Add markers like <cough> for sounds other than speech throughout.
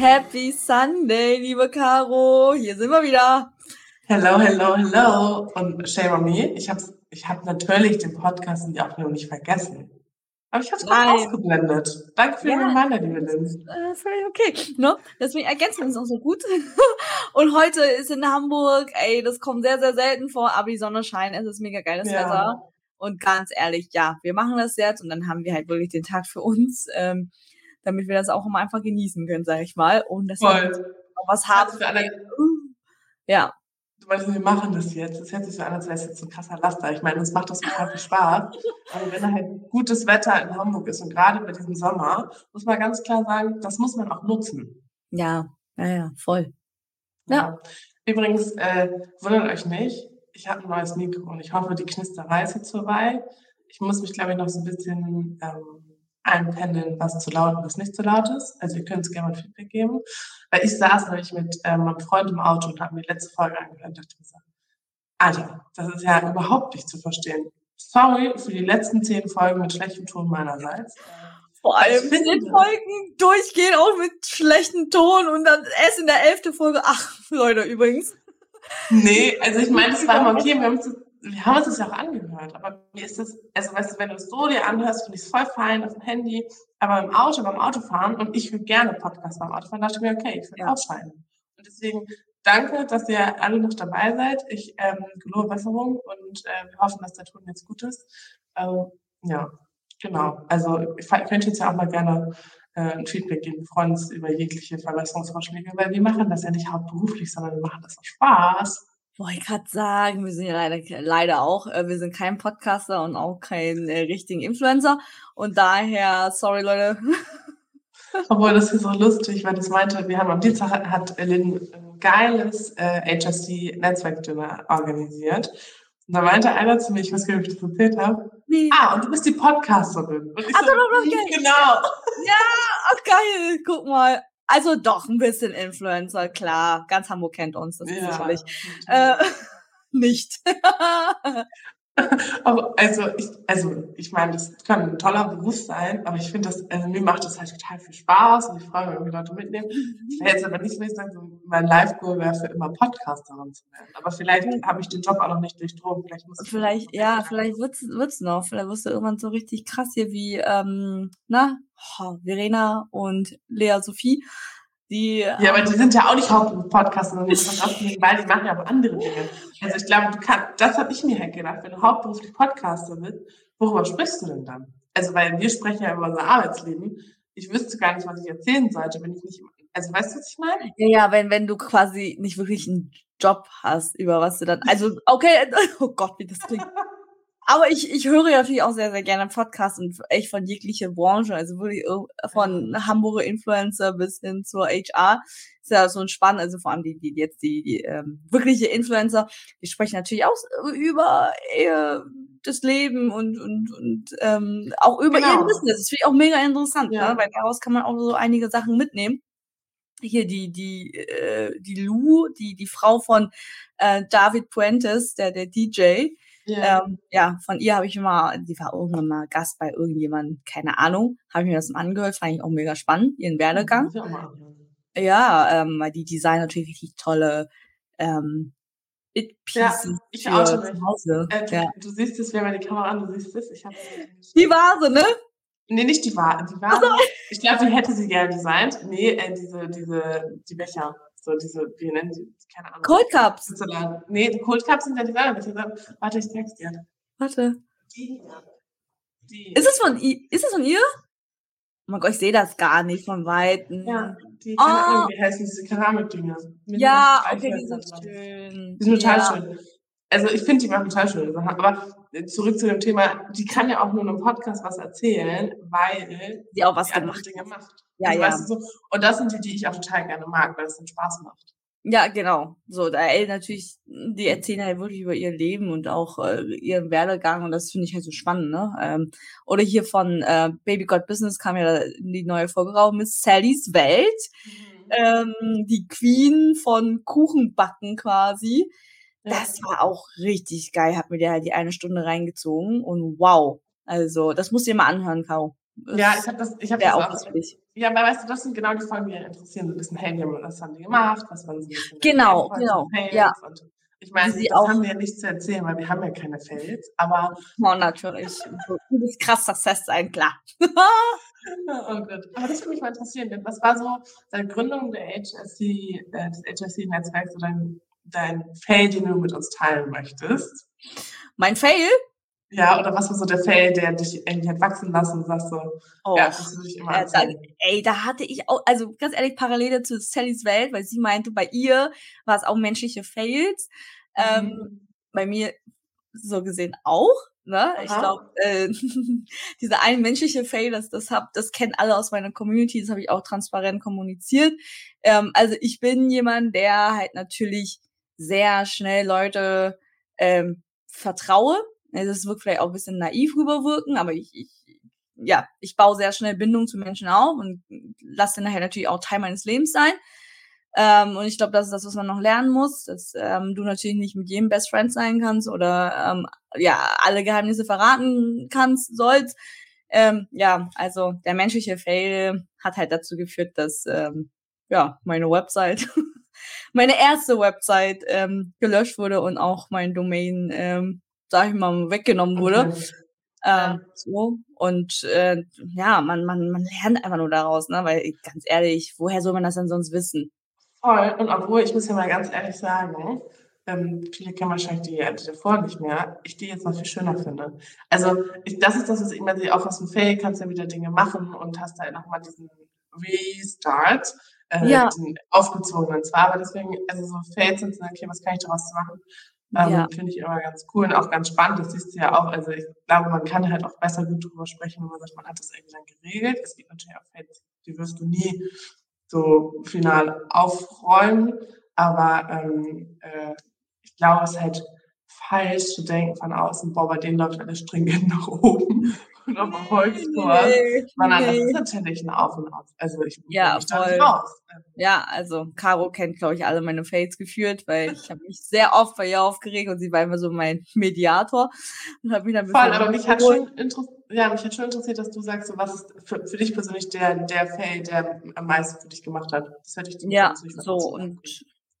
Happy Sunday, liebe Caro. Hier sind wir wieder. Hello, hello, hello. Und shame on me, ich habe ich hab natürlich den Podcast und die Aufnahme nicht vergessen. Aber ich habe es gerade ausgeblendet. Danke für ja, den Reminder, liebe Lynn. Äh, völlig okay. Ne? Deswegen ergänzen wir uns auch so gut. <laughs> und heute ist in Hamburg, ey, das kommt sehr, sehr selten vor, aber die Sonne scheint, es ist mega geiles ja. Wetter. Und ganz ehrlich, ja, wir machen das jetzt und dann haben wir halt wirklich den Tag für uns, ähm, damit wir das auch immer einfach genießen können, sag ich mal. Und dass Voll. wir was haben. Ja, weißt wir machen das jetzt. Das hört sich so an, als wäre es jetzt ein krasser Laster. Ich meine, uns macht das total viel Spaß. Aber wenn halt gutes Wetter in Hamburg ist und gerade bei diesem Sommer, muss man ganz klar sagen, das muss man auch nutzen. Ja, ja, ja, voll. Ja. ja. Übrigens, äh, wundert euch nicht, ich habe ein neues Mikro und ich hoffe, die Knisterei ist jetzt vorbei. Ich muss mich, glaube ich, noch so ein bisschen ähm, einpendeln, was zu laut und was nicht zu laut ist. Also ihr könnt es gerne mal Feedback geben. Weil ich saß nämlich mit äh, meinem Freund im Auto und habe mir die letzte Folge angehört und dachte mir so, Alter, das ist ja überhaupt nicht zu verstehen. Sorry für die letzten zehn Folgen mit schlechtem Ton meinerseits. Vor allem mit den Folgen durchgehen auch mit schlechtem Ton und dann erst in der elften Folge, ach, Leute, übrigens. Nee, also ich meine, das war immer okay, wir haben es wir haben uns das ja auch angehört, aber mir ist das, also weißt du, wenn du es so dir anhörst, finde ich es voll fein auf dem Handy, aber im Auto, beim Autofahren, und ich würde gerne Podcast beim Autofahren, dachte ich mir, okay, ich will ja. ausscheiden. Und deswegen danke, dass ihr alle noch dabei seid. Ich ähm, gelobe Besserung und äh, wir hoffen, dass der Ton jetzt gut ist. Ähm, ja, genau. Also ich könnte jetzt ja auch mal gerne äh, ein Feedback geben. Wir freuen uns über jegliche Verbesserungsvorschläge, weil wir machen das ja nicht hauptberuflich, sondern wir machen das aus Spaß. Wollte ich gerade sagen, wir sind ja leider, leider auch, äh, wir sind kein Podcaster und auch kein äh, richtigen Influencer. Und daher, sorry Leute. <laughs> Obwohl, das ist so lustig, weil das meinte, wir haben am Dienstag hat Lynn ein geiles äh, HSC-Netzwerkdinner organisiert. Und da meinte einer zu mir, ich weiß gar nicht, ob ich das erzählt habe. Nee. Ah, und du bist die Podcasterin. Und ich Ach, so, doch, doch, genau. Ja, ach geil, guck mal. Also doch ein bisschen Influencer, klar. Ganz Hamburg kennt uns, das ist sicherlich. Äh, <laughs> nicht. <laughs> aber also ich, also ich meine, das kann ein toller Beruf sein, aber ich finde das, also mir macht das halt total viel Spaß und ich freue mich, wenn wir Leute mitnehmen. Ich wäre jetzt aber nicht mehr sagen, so mein Live-Goal wäre für immer Podcasterin zu werden. Aber vielleicht habe ich den Job auch noch nicht durchdrungen. Vielleicht, muss vielleicht ja, vielleicht wird's, wird's noch. Vielleicht wirst du irgendwann so richtig krass hier wie, ähm, na, Verena und Lea Sophie. Die, ja, aber die sind ja auch nicht Hauptberuf-Podcaster, sondern weil die machen ja auch andere Dinge. Also ich glaube, du kannst, das habe ich mir halt gedacht, wenn du hauptberuflich Podcaster bist, worüber sprichst du denn dann? Also, weil wir sprechen ja über unser Arbeitsleben. Ich wüsste gar nicht, was ich erzählen sollte, wenn ich nicht, also weißt du, was ich meine? Ja, ja, wenn, wenn du quasi nicht wirklich einen Job hast, über was du dann, also, okay, <laughs> oh Gott, wie das klingt. Aber ich, ich höre ja natürlich auch sehr, sehr gerne Podcasts und echt von jeglicher Branche, also wirklich von Hamburger Influencer bis hin zur HR. Ist ja so ein spannend, also vor allem die, die jetzt die, die ähm, wirkliche Influencer, die sprechen natürlich auch über ihr, das Leben und, und, und ähm, auch über genau. ihr Business. Das finde ich auch mega interessant, ja. ne? weil daraus kann man auch so einige Sachen mitnehmen hier die die äh, die Lou, die die Frau von äh, David Puentes, der der DJ, ja. Ähm, ja, von ihr habe ich immer, sie war irgendwann mal Gast bei irgendjemandem, keine Ahnung, habe ich mir das mal angehört, fand ich auch mega spannend, ihren Werdegang. Ja, ähm, weil die Design natürlich richtig tolle ähm, It-Pieces ja, ich für auch zu Hause. Äh, du, ja. du siehst es, wir haben die Kamera an, du siehst es. Ich die Vase, ne? Nee, nicht die Vase. Die Vase. Also. Ich glaube, die hätte sie gerne designt. Nee, äh, diese, diese, die Becher. So diese, wie nennen sie, keine Ahnung. Cold Cups. Nee, die Cold Cups sind ja die Sache. Warte, ich zeig's dir. Warte. Die, die. Ist es von, ist es von ihr? Oh mein Gott, ich sehe das gar nicht von Weitem. Ja, die, keine oh. Ahnung, wie heißen diese Keramikdinger. Ja, okay, die sind schön. Die sind total ja. schön. Also ich finde, die machen total schöne Sachen. Aber zurück zu dem Thema, die kann ja auch nur in einem Podcast was erzählen, weil sie auch was die gemacht. Dinge macht. Ja, also, ja. Weißt du, so, und das sind die, die ich auch total gerne mag, weil es dann Spaß macht. Ja, genau. So, da ey, natürlich, die erzählen halt wirklich über ihr Leben und auch äh, ihren Werdegang und das finde ich halt so spannend, ne? Ähm, oder hier von äh, Baby God Business kam ja die neue Folge raus mit Sallys Welt. Mhm. Ähm, die Queen von Kuchenbacken quasi. Das war auch richtig geil. Hab mir der halt die eine Stunde reingezogen und wow. Also, das musst du dir mal anhören, Kau. Ja, ich habe das, ich habe das auch. Das ja, aber weißt du, das sind genau die Folgen, die interessieren. So ein bisschen, hey, was haben die gemacht? Was waren sie? Genau, genau. Ja. Und ich meine, das auch, haben wir ja nicht zu erzählen, weil wir haben ja keine Fails, aber. Oh, natürlich. Du bist krass, das heißt sein, klar. <laughs> oh Gott. Aber das würde mich mal interessieren. Was war so deine Gründung der HSC, äh, des HSC-Netzwerks, so dein, dein Fail, den du mit uns teilen möchtest? Mein Fail? Ja, oder was war so der Fail, der dich irgendwie hat wachsen lassen und sagst so, oh, ja, das ich immer äh, da, Ey, da hatte ich auch, also ganz ehrlich, Parallele zu Sallys Welt, weil sie meinte, bei ihr war es auch menschliche Fails. Ähm, mhm. Ähm, bei mir so gesehen auch. Ne? Ich glaube, äh, <laughs> dieser ein menschliche Fail, das, das, hab, das kennen alle aus meiner Community, das habe ich auch transparent kommuniziert. Ähm, also ich bin jemand, der halt natürlich sehr schnell Leute ähm, vertraue das wird vielleicht auch ein bisschen naiv rüberwirken, aber ich, ich ja, ich baue sehr schnell Bindung zu Menschen auf und lasse dann nachher natürlich auch Teil meines Lebens sein. Ähm, und ich glaube, das ist das, was man noch lernen muss, dass ähm, du natürlich nicht mit jedem Best Friend sein kannst oder ähm, ja alle Geheimnisse verraten kannst, sollst. Ähm, ja, also der menschliche Fail hat halt dazu geführt, dass ähm, ja meine Website, <laughs> meine erste Website ähm, gelöscht wurde und auch mein Domain ähm, sag ich mal, weggenommen wurde. Okay. Ähm, ja. so. Und äh, ja, man, man, man lernt einfach nur daraus, ne? Weil ganz ehrlich, woher soll man das denn sonst wissen? Voll. Und obwohl, ich muss ja mal ganz ehrlich sagen, ähm, viele kennen wahrscheinlich die Alte davor nicht mehr, ich die jetzt noch viel schöner finde. Also ich, das ist das, was ich immer sehe, auch aus dem Fail kannst du ja wieder Dinge machen und hast da nochmal diesen Restart, äh, ja. den aufgezogenen zwar, aber deswegen, also so Fails sind, okay, was kann ich daraus machen? Ähm, ja. Finde ich immer ganz cool und auch ganz spannend. Das siehst du ja auch. Also ich glaube, man kann halt auch besser gut drüber sprechen, wenn man sagt, man hat das irgendwie dann geregelt. Es gibt natürlich auch Fans, die wirst du nie so final aufräumen. Aber ähm, äh, ich glaube, es ist halt falsch zu denken von außen, boah, bei denen läuft alles stringent <laughs> nach oben und auf Erfolgskurs. Nee, Sondern nee. das ist natürlich ein Auf und Auf. Also ich ja, mich voll. raus. Ja, also Caro kennt, glaube ich, alle meine Fails geführt, weil ich habe mich sehr oft bei ihr aufgeregt und sie war immer so mein <laughs> Mediator und habe mich dann Voll, aber mich hat, schon ja, mich hat schon interessiert, dass du sagst, so, was ist für, für dich persönlich der, der Fail, der am meisten für dich gemacht hat. Das hätte ich zum Ja, so und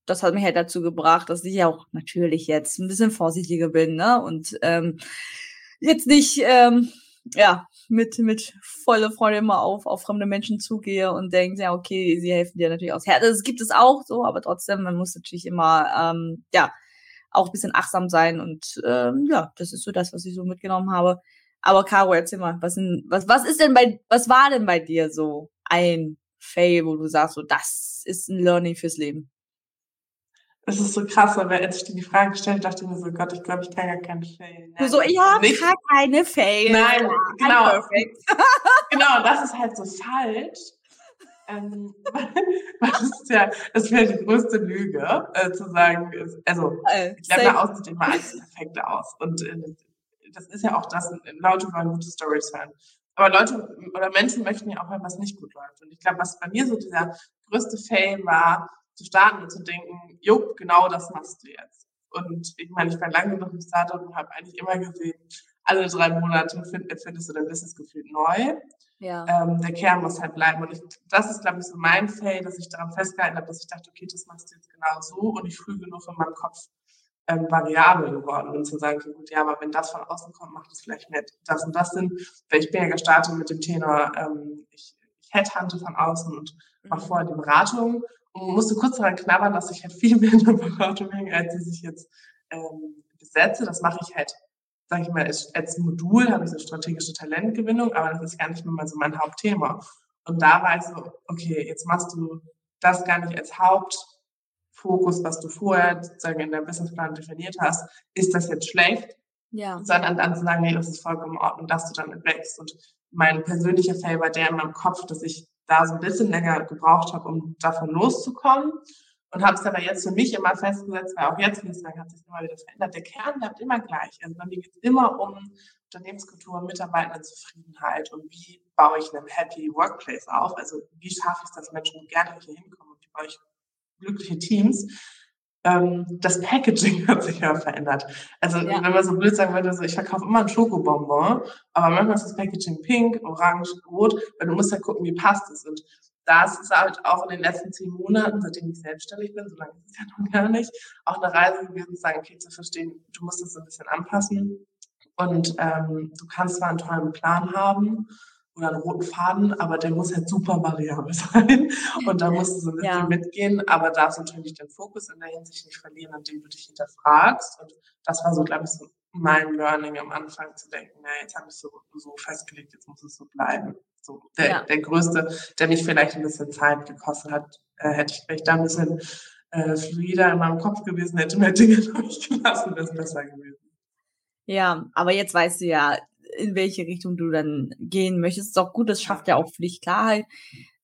das hat mich halt dazu gebracht, dass ich auch natürlich jetzt ein bisschen vorsichtiger bin, ne? Und ähm, jetzt nicht ähm, ja, mit, mit volle Freude immer auf, auf fremde Menschen zugehe und denke, ja, okay, sie helfen dir natürlich aus. Ja, das gibt es auch so, aber trotzdem, man muss natürlich immer, ähm, ja, auch ein bisschen achtsam sein und ähm, ja, das ist so das, was ich so mitgenommen habe. Aber Caro, erzähl mal, was, denn, was, was ist denn bei, was war denn bei dir so ein Fail, wo du sagst, so, das ist ein Learning fürs Leben? Das ist so krass, aber als ich dir die Frage gestellt dachte ich mir so, Gott, ich glaube, ich kann gar keinen Fail. Du so, ich habe gar keine Fail. Nein, genau. <laughs> Genau, das ist halt so falsch. Ähm, <laughs> das ist ja, das wäre die größte Lüge, äh, zu sagen, also, äh, ich glaube, da aussieht immer alles perfekt aus. Und äh, das ist ja auch das, Leute wollen gute Stories hören. Aber Leute oder Menschen möchten ja auch hören, was nicht gut läuft. Und ich glaube, was bei mir so dieser größte Fail war, zu starten und zu denken, jo, genau das machst du jetzt. Und ich meine, ich war lange noch im Startup und habe eigentlich immer gesehen, alle drei Monate find, findest du dein Business gefühlt neu. Ja. Ähm, der Kern muss halt bleiben. Und ich, das ist, glaube ich, so mein Fail, dass ich daran festgehalten habe, dass ich dachte, okay, das machst du jetzt genau so und ich früh genug in meinem Kopf ähm, variabel geworden bin, zu sagen, okay, gut, ja, aber wenn das von außen kommt, macht es vielleicht nicht das und das Sinn. Weil ich bin ja gestartet mit dem Tenor, ähm, ich, ich headhunte von außen und mache mhm. vorher die Beratung musste kurz daran knabbern, dass ich halt viel <laughs> mehr in der Beratung hänge, als ich sich jetzt ähm, besetze. Das mache ich halt, sage ich mal, als, Modul habe ich so strategische Talentgewinnung, aber das ist gar nicht mehr mal so mein Hauptthema. Und da war ich so, okay, jetzt machst du das gar nicht als Hauptfokus, was du vorher sozusagen in deinem Businessplan definiert hast. Ist das jetzt schlecht? Ja. Sondern dann zu sagen, nee, das ist vollkommen in Ordnung, dass du damit wächst. Und mein persönlicher Fail war der in meinem Kopf, dass ich da so ein bisschen länger gebraucht habe, um davon loszukommen. Und habe es aber jetzt für mich immer festgesetzt, weil auch jetzt, ich sagen, hat sich immer wieder verändert. Der Kern bleibt immer gleich. Also bei mir geht es immer um Unternehmenskultur, Mitarbeiterzufriedenheit und wie baue ich einen happy Workplace auf. Also wie schaffe ich es, dass Menschen gerne hier hinkommen und wie baue ich glückliche Teams. Ähm, das Packaging <laughs> hat sich ja verändert. Also ja. wenn man so blöd sagen würde, so, ich verkaufe immer ein Schokobonbon, aber manchmal ist das Packaging pink, orange, rot, weil du musst ja gucken, wie passt es. Und das ist halt auch in den letzten zehn Monaten, seitdem ich selbstständig bin, so lange ist es ja <laughs> noch gar nicht, auch eine Reise gewesen, zu sagen, okay, zu verstehen, du musst es ein bisschen anpassen. Und ähm, du kannst zwar einen tollen Plan haben, oder einen roten Faden, aber der muss halt super variabel <laughs> sein. Und da musst du so ein bisschen ja. mitgehen, aber darfst natürlich den Fokus in der Hinsicht nicht verlieren, indem du dich hinterfragst. Und das war so, glaube ich, so mein Learning am Anfang zu denken, na, jetzt habe ich so, so festgelegt, jetzt muss es so bleiben. So, der, ja. der größte, der mich vielleicht ein bisschen Zeit gekostet hat, äh, hätte ich vielleicht da ein bisschen äh, fluider in meinem Kopf gewesen, hätte mehr <laughs> Dinge <laughs> durchgelassen, wäre es besser gewesen. Ja, aber jetzt weißt du ja, in welche Richtung du dann gehen möchtest. Ist auch gut, das schafft ja auch für dich Klarheit.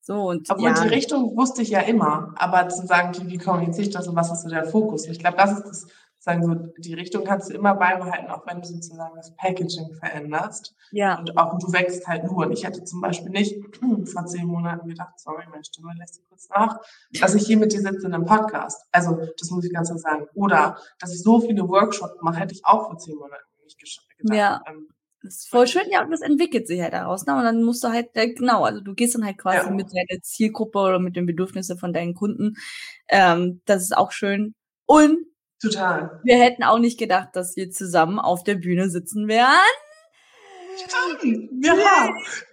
So, und, Obwohl ja. die Richtung wusste ich ja immer, aber zu sagen, wie kommuniziere ich das und was ist so der Fokus? Ich glaube, das ist das, sagen so, die Richtung kannst du immer beibehalten, auch wenn du sozusagen das Packaging veränderst. Ja. Und auch du wächst halt nur. Und ich hätte zum Beispiel nicht <clears throat> vor zehn Monaten gedacht, sorry, meine Stimme lässt sich kurz nach, dass ich hier mit dir sitze in einem Podcast. Also, das muss ich ganz klar sagen. Oder, dass ich so viele Workshops mache, hätte ich auch vor zehn Monaten nicht gedacht. Ja. Ähm, das ist voll schön, ja, und das entwickelt sich halt daraus. Ne? Und dann musst du halt, äh, genau, also du gehst dann halt quasi ja. mit deiner Zielgruppe oder mit den Bedürfnissen von deinen Kunden. Ähm, das ist auch schön. Und Total. wir hätten auch nicht gedacht, dass wir zusammen auf der Bühne sitzen werden. Stimmt. Ja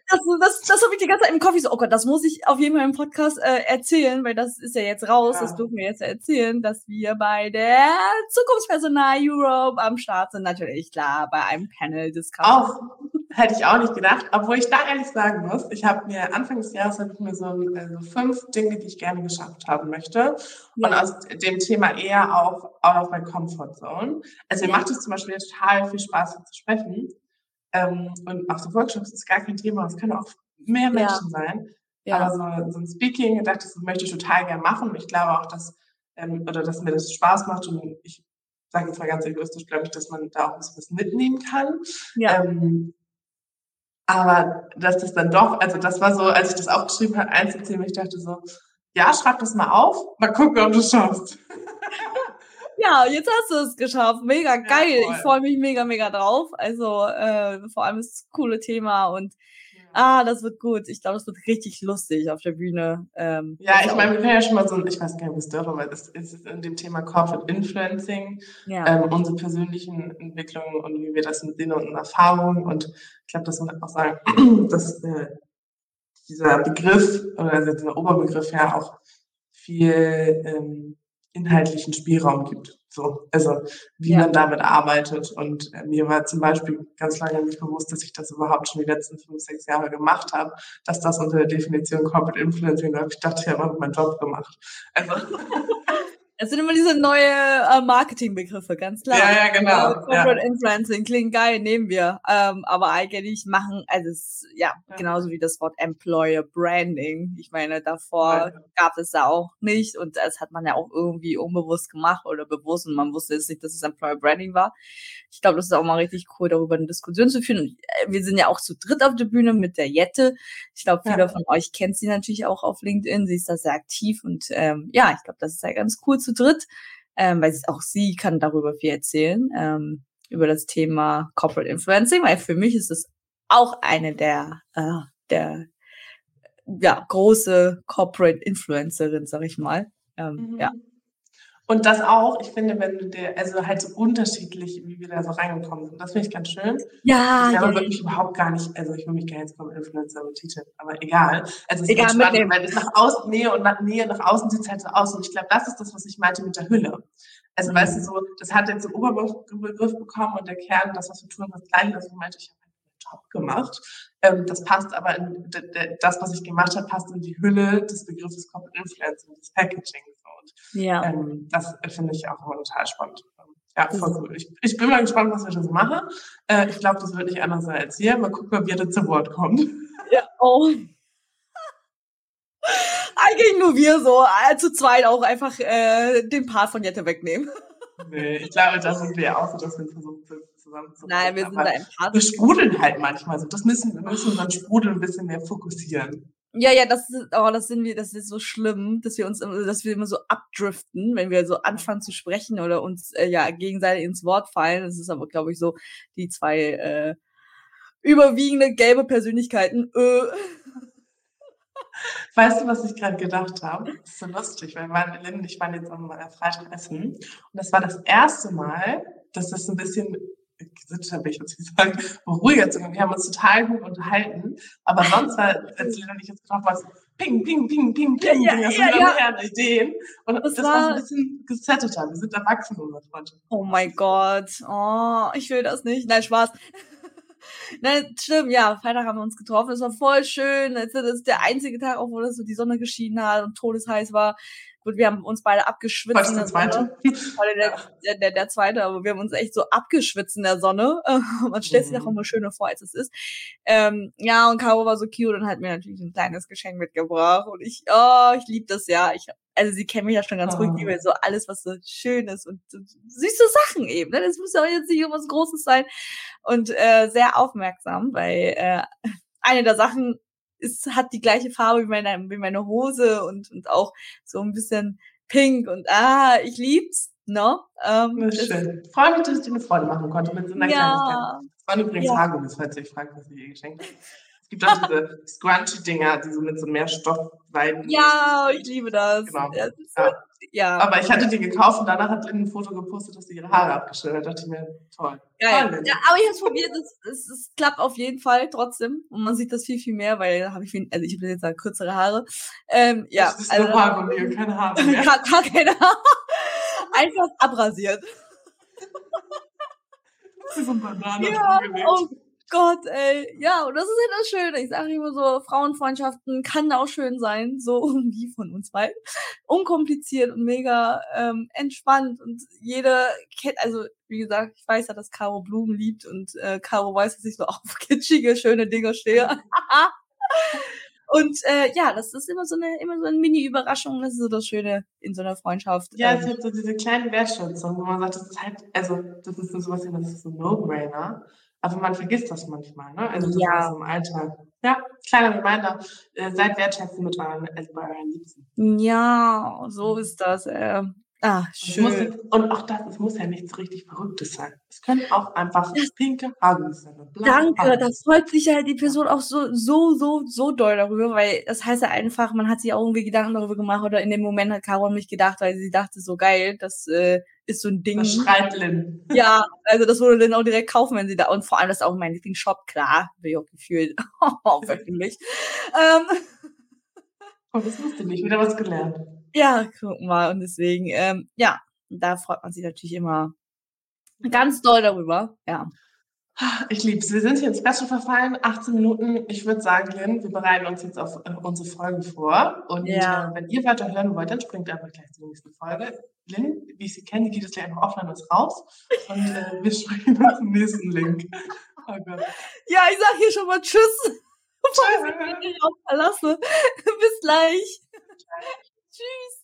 das, das, das habe ich die ganze Zeit im Kopf. so, oh Gott, das muss ich auf jeden Fall im Podcast äh, erzählen, weil das ist ja jetzt raus. Ja. Das dürfen wir jetzt erzählen, dass wir bei der Zukunftspersonal Europe am Start sind. Natürlich, klar, bei einem Panel Discussion. Auch, hätte ich auch nicht gedacht. Obwohl ich da ehrlich sagen muss, ich habe mir Anfang des Jahres habe ich mir so also fünf Dinge, die ich gerne geschafft haben möchte. Ja. Und aus dem Thema eher auch out of my comfort zone. Also mir macht es zum Beispiel total viel Spaß, zu sprechen. Ähm, und auch so Workshops ist gar kein Thema. Es können auch mehr Menschen ja. sein. Ja. Aber so, so ein Speaking, dachte ich, das möchte ich total gerne machen. Und ich glaube auch, dass, ähm, oder dass mir das Spaß macht. Und ich sage jetzt mal ganz egoistisch, glaube ich, dass man da auch ein bisschen was mitnehmen kann. Ja. Ähm, aber dass das dann doch, also das war so, als ich das aufgeschrieben habe, einzuzählen, ich dachte so, ja, schreib das mal auf, mal gucken, ob du es schaffst. <laughs> Ja, jetzt hast du es geschafft. Mega geil. Ja, ich freue mich mega, mega drauf. Also äh, vor allem ist es ein cooles Thema und ah, das wird gut. Ich glaube, das wird richtig lustig auf der Bühne. Ähm, ja, ich meine, wir können ja schon mal so ein, ich weiß gar nicht, was dürfen, aber es ist in dem Thema Corporate Influencing, ja. ähm, unsere persönlichen Entwicklungen und wie wir das mit Sinn und Erfahrungen und ich glaube, das muss man auch sagen, <clears throat> dass äh, dieser Begriff oder also dieser Oberbegriff ja auch viel ähm, inhaltlichen Spielraum gibt. So, also wie ja. man damit arbeitet. Und äh, mir war zum Beispiel ganz lange nicht bewusst, dass ich das überhaupt schon die letzten fünf, sechs Jahre gemacht habe, dass das unter der Definition Corporate Influencing läuft. Ich dachte, ich habe meinen Job gemacht. Also <laughs> Das sind immer diese neue äh, Marketingbegriffe, ganz klar. Ja, ja, genau. Äh, Corporate ja. Influencing klingt geil, nehmen wir. Ähm, aber eigentlich machen, also es, ja, ja, genauso wie das Wort Employer Branding. Ich meine, davor ja. gab es da auch nicht und das hat man ja auch irgendwie unbewusst gemacht oder bewusst und man wusste jetzt nicht, dass es Employer Branding war. Ich glaube, das ist auch mal richtig cool, darüber eine Diskussion zu führen. Und äh, wir sind ja auch zu dritt auf der Bühne mit der Jette. Ich glaube, viele von euch kennt sie natürlich auch auf LinkedIn. Sie ist da sehr aktiv und ähm, ja, ich glaube, das ist ja ganz cool zu dritt, ähm, weil auch sie kann darüber viel erzählen, ähm, über das Thema Corporate Influencing, weil für mich ist es auch eine der, äh, der ja, große Corporate Influencerin, sag ich mal. Ähm, mhm. Ja. Und das auch, ich finde, wenn du dir, also halt so unterschiedlich, wie wir da so reingekommen sind. Das finde ich ganz schön. Ja, ich ja. Ich wirklich überhaupt gar nicht, also ich will mich gerne jetzt vom Influencer betiteln, aber egal. Also es ist egal, ist spannend, weil es nach außen, Nähe und nach Nähe nach außen sieht es halt so aus. Und ich glaube, das ist das, was ich meinte mit der Hülle. Also mhm. weißt du so, das hat jetzt so einen Oberbegriff bekommen und der Kern, das, was wir tun, das Gleiche, was ich meinte, ich habe einen Job gemacht. Ähm, das passt aber in, das, was ich gemacht habe, passt in die Hülle des Begriffes Corporate Influencing, des Packaging. Ja. Ähm, das finde ich auch immer total spannend. Ja, voll cool. Ich, ich bin mal gespannt, was wir das machen. Äh, ich glaube, das wird nicht anders sein als hier. Mal gucken, ob jeder zu Wort kommt. <laughs> Ja, oh. Eigentlich nur wir so, äh, zu zweit auch einfach äh, den Part von Jette wegnehmen. <laughs> Nee, ich glaube, da sind wir auch so, dass wir versuchen zusammen zu Nein, wir sind da im Part. Wir sprudeln halt manchmal so. Das müssen, wir müssen unseren Sprudel ein bisschen mehr fokussieren. Ja, ja, das ist, oh, das sind wir, das ist so schlimm, dass wir uns, dass wir immer so abdriften, wenn wir so anfangen zu sprechen oder uns äh, ja gegenseitig ins Wort fallen. Das ist aber, glaube ich, so die zwei äh, überwiegende gelbe Persönlichkeiten. Äh. Weißt du, was ich gerade gedacht habe? Das ist so lustig, weil meine Lynn und ich waren jetzt am Freitag essen und das war das erste Mal, dass das ein bisschen gesittet, ich würde sagen, ruhiger zu Wir haben uns total gut unterhalten, aber sonst war, als Lynn und ich jetzt getroffen so ping, ping, ping, ping, ping, ja, ja, ja, ja. her Ideen. Und das, das war, so ein bisschen gesetteter. Wir sind erwachsen, unsere Freundschaft. Oh mein Gott. Oh, ich will das nicht. Nein, Spaß. <laughs> Nein, stimmt, ja, Freitag haben wir uns getroffen. Es war voll schön. Das ist der einzige Tag, obwohl das so die Sonne geschienen hat und todesheiß war. Gut, wir haben uns beide abgeschwitzt. Was der zweite? Der, der, der, der, zweite, aber wir haben uns echt so abgeschwitzt in der Sonne. <laughs> Man stellt sich mhm. auch immer schöner vor, als es ist. Ähm, ja, und Caro war so cute und hat mir natürlich ein kleines Geschenk mitgebracht. Und ich, oh, ich liebe das ja. Ich, also sie kennen mich ja schon ganz oh. ruhig, liebe so alles, was so schön ist und so süße Sachen eben. Ne? Das muss ja jetzt nicht irgendwas Großes sein. Und äh, sehr aufmerksam, weil äh, <laughs> eine der Sachen ist, hat die gleiche Farbe wie meine, wie meine Hose und, und auch so ein bisschen pink und ah, ich lieb's. No? Ähm, das ist schön. Ich freue mich, dass ich dir eine Freude machen konnte mit so einer ja. Kleinigkeit. Das war übrigens ja. Haargummis, falls ihr euch fragt, was ich ihr geschenkt habe. Es gibt auch diese <laughs> Scrunchy-Dinger, die so mit so mehr Stoff Stoffweiden. Ja, ich liebe das. Genau. Ja, ja. Aber ich hatte die gekauft und danach hat Lynn ein Foto gepostet, dass sie ihre Haare abgeschnitten hat. Da dachte ich mir, toll. Ja, toll, ja. aber ich habe es probiert, es, klappt auf jeden Fall trotzdem. Und man sieht das viel, viel mehr, weil da habe ich viel, also ich habe jetzt halt kürzere Haare. Ähm, ja, das ist also, nur und keine Haare <laughs> mehr. Gar, gar keine Haare. <laughs> Einfach abrasiert. so ein Banane ja, oh Gott, ey. Ja, und das ist halt das Schöne. Ich sage immer so, Frauenfreundschaften kann auch schön sein, so <laughs> wie von uns beiden. Unkompliziert und mega ähm, entspannt. Und jede kennt, also wie gesagt, ich weiß ja, dass Caro Blumen liebt und äh, Caro weiß, dass ich so <laughs> auf kitschige, schöne Dinge stehe. <laughs> Und äh, ja, das ist immer so eine, immer so eine Mini-Überraschung. Das ist so das Schöne in so einer Freundschaft. Ja, es ähm. gibt so diese kleine Wertschätzung, wo man sagt, das ist halt, also das ist so sowas, das ist so ein No-Brainer. Aber man vergisst das manchmal, ne? Also das ja. ist im Alltag. Ja, kleiner Reminder, äh, seid wertschätzend mit euren, also bei euren Liebsten. Ja, so ist das. Äh, ah, schön. Jetzt, und auch das, es muss ja nichts richtig Verrücktes sein. Es können auch einfach das, pinke Haare sein. Danke, da freut sich halt die Person auch so, so, so, so doll darüber, weil das heißt ja einfach, man hat sich auch irgendwie Gedanken darüber gemacht oder in dem Moment hat Caro mich gedacht, weil sie dachte, so geil, dass äh, ist so ein Ding. Das schreit Lynn. Ja, also das würde Lynn auch direkt kaufen, wenn sie da, und vor allem das ist auch mein Lieblingsshop, klar, bin ich auch gefühlt, <laughs> wirklich. <laughs> ähm. Oh, das wusste ich nicht, wieder was gelernt. Ja, guck mal, und deswegen, ähm, ja, da freut man sich natürlich immer ganz doll darüber, ja. Ich liebe es. Wir sind hier ins Special verfallen, 18 Minuten. Ich würde sagen, Lynn, wir bereiten uns jetzt auf äh, unsere Folge vor. Und ja. äh, wenn ihr weiter hören wollt, dann springt einfach gleich zur nächsten Folge. Lynn, wie ich sie kenne, die geht es gleich einfach offline uns raus. Und äh, wir sprechen uns <laughs> zum nächsten Link. Oh Gott. Ja, ich sag hier schon mal Tschüss, bevor ich mich verlasse. <laughs> Bis gleich. Tschüss.